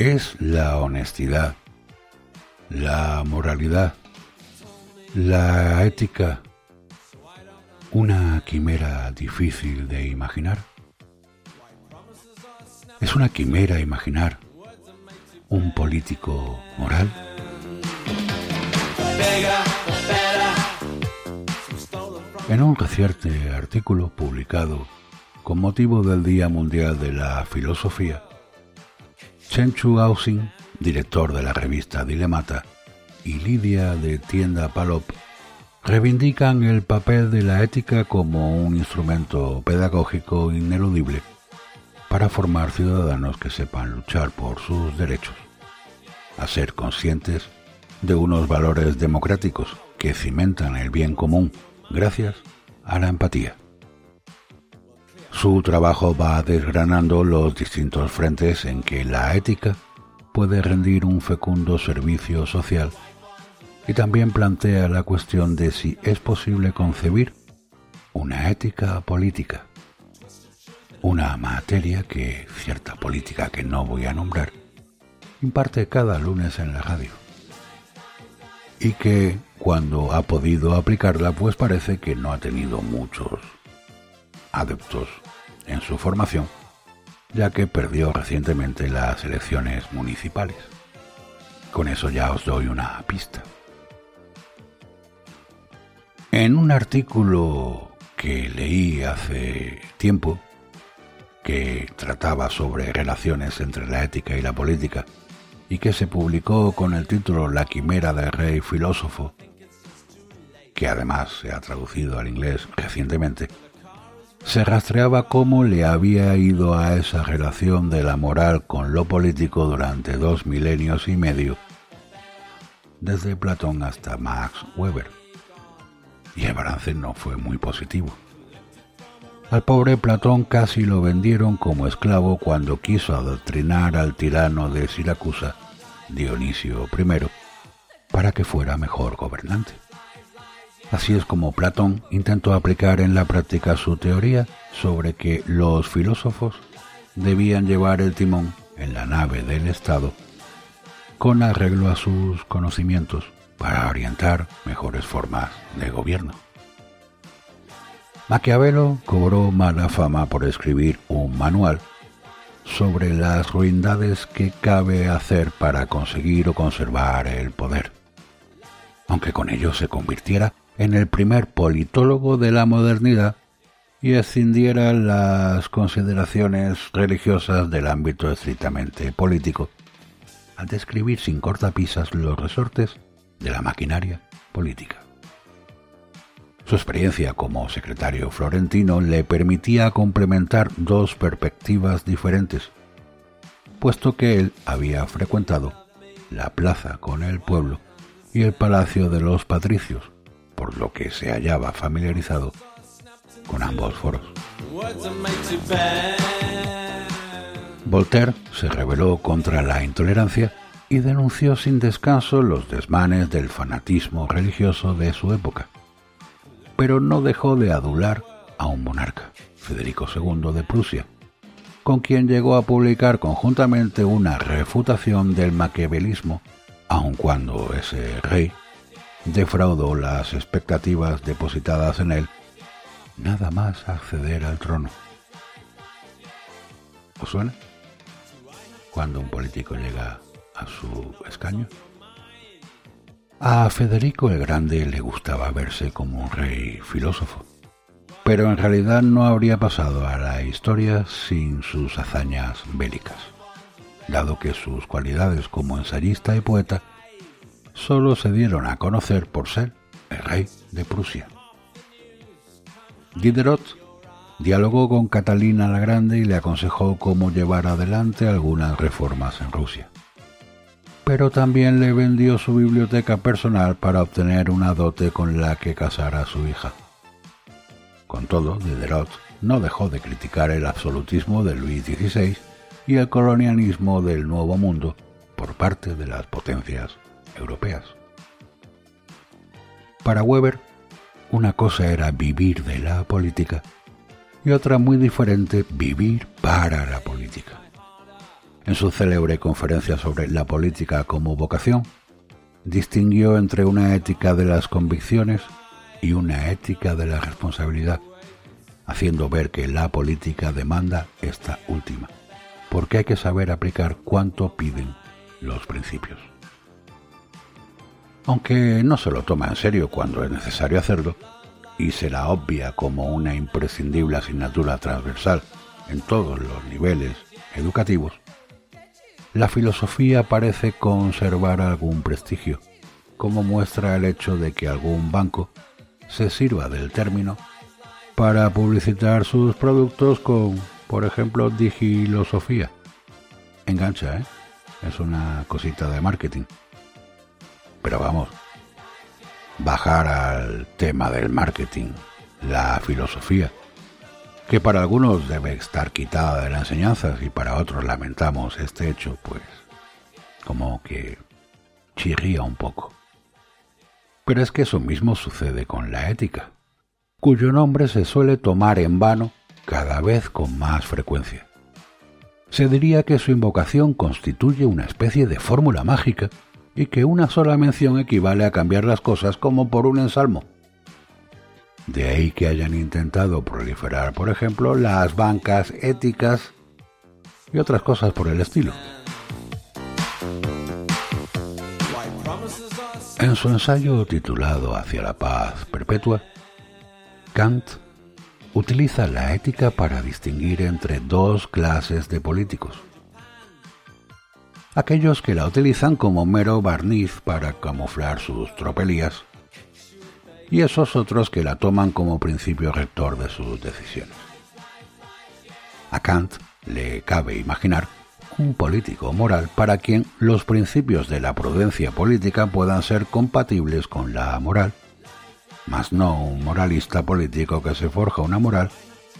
Es la honestidad, la moralidad, la ética, una quimera difícil de imaginar. Es una quimera imaginar un político moral. En un reciente artículo publicado con motivo del Día Mundial de la Filosofía, Chenchu Ausing, director de la revista Dilemata, y Lidia de Tienda Palop reivindican el papel de la ética como un instrumento pedagógico ineludible para formar ciudadanos que sepan luchar por sus derechos, a ser conscientes de unos valores democráticos que cimentan el bien común gracias a la empatía. Su trabajo va desgranando los distintos frentes en que la ética puede rendir un fecundo servicio social y también plantea la cuestión de si es posible concebir una ética política, una materia que cierta política que no voy a nombrar imparte cada lunes en la radio y que cuando ha podido aplicarla pues parece que no ha tenido muchos adeptos en su formación, ya que perdió recientemente las elecciones municipales. Con eso ya os doy una pista. En un artículo que leí hace tiempo, que trataba sobre relaciones entre la ética y la política, y que se publicó con el título La quimera del rey filósofo, que además se ha traducido al inglés recientemente, se rastreaba cómo le había ido a esa relación de la moral con lo político durante dos milenios y medio, desde Platón hasta Max Weber. Y el balance no fue muy positivo. Al pobre Platón casi lo vendieron como esclavo cuando quiso adoctrinar al tirano de Siracusa, Dionisio I, para que fuera mejor gobernante. Así es como Platón intentó aplicar en la práctica su teoría sobre que los filósofos debían llevar el timón en la nave del Estado con arreglo a sus conocimientos para orientar mejores formas de gobierno. Maquiavelo cobró mala fama por escribir un manual sobre las ruindades que cabe hacer para conseguir o conservar el poder, aunque con ello se convirtiera en el primer politólogo de la modernidad y escindiera las consideraciones religiosas del ámbito estrictamente político, al describir sin cortapisas los resortes de la maquinaria política. Su experiencia como secretario florentino le permitía complementar dos perspectivas diferentes, puesto que él había frecuentado la plaza con el pueblo y el palacio de los patricios, lo que se hallaba familiarizado con ambos foros. Voltaire se rebeló contra la intolerancia y denunció sin descanso los desmanes del fanatismo religioso de su época, pero no dejó de adular a un monarca, Federico II de Prusia, con quien llegó a publicar conjuntamente una refutación del maquiavelismo, aun cuando ese rey defraudó las expectativas depositadas en él, nada más acceder al trono. ¿Os suena? Cuando un político llega a su escaño. A Federico el Grande le gustaba verse como un rey filósofo, pero en realidad no habría pasado a la historia sin sus hazañas bélicas, dado que sus cualidades como ensayista y poeta solo se dieron a conocer por ser el rey de Prusia. Diderot dialogó con Catalina la Grande y le aconsejó cómo llevar adelante algunas reformas en Rusia. Pero también le vendió su biblioteca personal para obtener una dote con la que casar a su hija. Con todo, Diderot no dejó de criticar el absolutismo de Luis XVI y el colonialismo del Nuevo Mundo por parte de las potencias Para Weber, una cosa era vivir de la política y otra muy diferente, vivir para la política. En su célebre conferencia sobre la política como vocación, distinguió entre una ética de las convicciones y una ética de la responsabilidad, haciendo ver que la política demanda esta última, porque hay que saber aplicar cuanto piden los principios. Aunque no se lo toma en serio cuando es necesario hacerlo, y se la obvia como una imprescindible asignatura transversal en todos los niveles educativos, la filosofía parece conservar algún prestigio, como muestra el hecho de que algún banco se sirva del término para publicitar sus productos con, por ejemplo, digilosofía. Engancha, ¿eh? Es una cosita de marketing. Pero vamos, bajar al tema del marketing, la filosofía, que para algunos debe estar quitada de las enseñanzas y para otros lamentamos este hecho, pues como que chirría un poco. Pero es que eso mismo sucede con la ética, cuyo nombre se suele tomar en vano cada vez con más frecuencia. Se diría que su invocación constituye una especie de fórmula mágica y que una sola mención equivale a cambiar las cosas como por un ensalmo. De ahí que hayan intentado proliferar, por ejemplo, las bancas éticas y otras cosas por el estilo. En su ensayo titulado Hacia la paz perpetua, Kant utiliza la ética para distinguir entre dos clases de políticos aquellos que la utilizan como mero barniz para camuflar sus tropelías, y esos otros que la toman como principio rector de sus decisiones. A Kant le cabe imaginar un político moral para quien los principios de la prudencia política puedan ser compatibles con la moral, mas no un moralista político que se forja una moral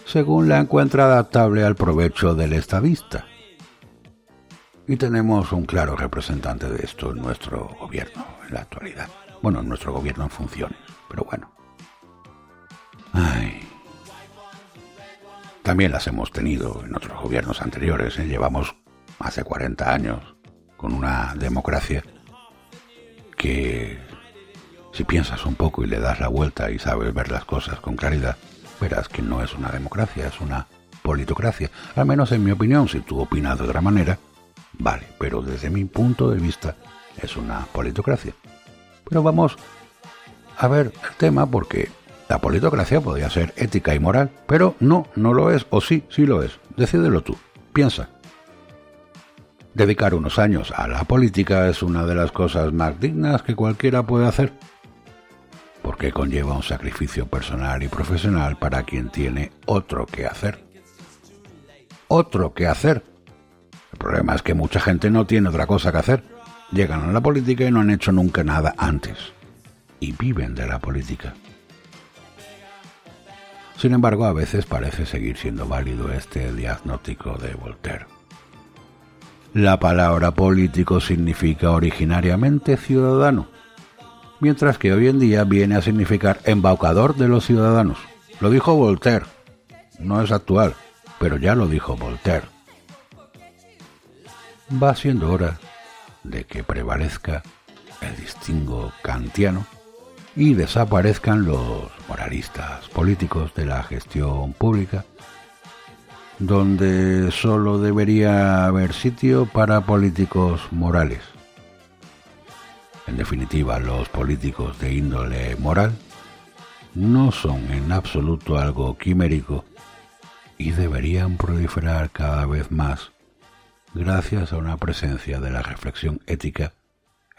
según la encuentra adaptable al provecho del estadista, y tenemos un claro representante de esto en nuestro gobierno en la actualidad. Bueno, en nuestro gobierno en funciones, pero bueno. Ay. También las hemos tenido en otros gobiernos anteriores. ¿eh? Llevamos hace 40 años con una democracia que si piensas un poco y le das la vuelta y sabes ver las cosas con claridad, verás que no es una democracia, es una politocracia. Al menos en mi opinión, si tú opinas de otra manera, Vale, pero desde mi punto de vista es una politocracia. Pero vamos a ver el tema porque la politocracia podría ser ética y moral, pero no, no lo es, o sí, sí lo es. Decídelo tú, piensa. Dedicar unos años a la política es una de las cosas más dignas que cualquiera puede hacer, porque conlleva un sacrificio personal y profesional para quien tiene otro que hacer. Otro que hacer, problema es que mucha gente no tiene otra cosa que hacer. Llegan a la política y no han hecho nunca nada antes. Y viven de la política. Sin embargo, a veces parece seguir siendo válido este diagnóstico de Voltaire. La palabra político significa originariamente ciudadano, mientras que hoy en día viene a significar embaucador de los ciudadanos. Lo dijo Voltaire. No es actual, pero ya lo dijo Voltaire va siendo hora de que prevalezca el distingo kantiano y desaparezcan los moralistas políticos de la gestión pública, donde solo debería haber sitio para políticos morales. En definitiva, los políticos de índole moral no son en absoluto algo quimérico y deberían proliferar cada vez más gracias a una presencia de la reflexión ética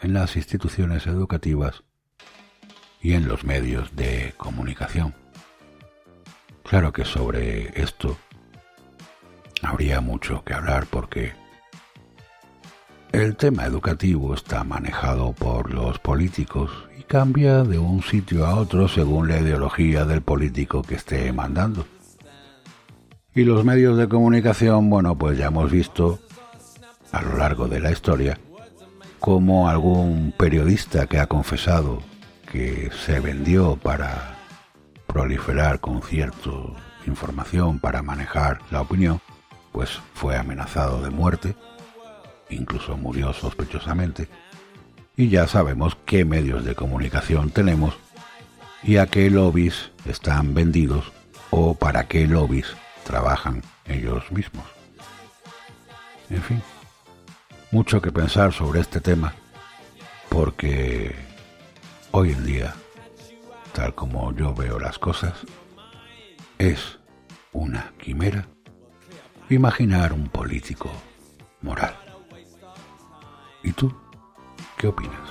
en las instituciones educativas y en los medios de comunicación. Claro que sobre esto habría mucho que hablar porque el tema educativo está manejado por los políticos y cambia de un sitio a otro según la ideología del político que esté mandando. Y los medios de comunicación, bueno, pues ya hemos visto a lo largo de la historia como algún periodista que ha confesado que se vendió para proliferar con cierta información para manejar la opinión, pues fue amenazado de muerte, incluso murió sospechosamente, y ya sabemos qué medios de comunicación tenemos y a qué lobbies están vendidos o para qué lobbies trabajan ellos mismos. En fin, mucho que pensar sobre este tema, porque hoy en día, tal como yo veo las cosas, es una quimera imaginar un político moral. ¿Y tú qué opinas?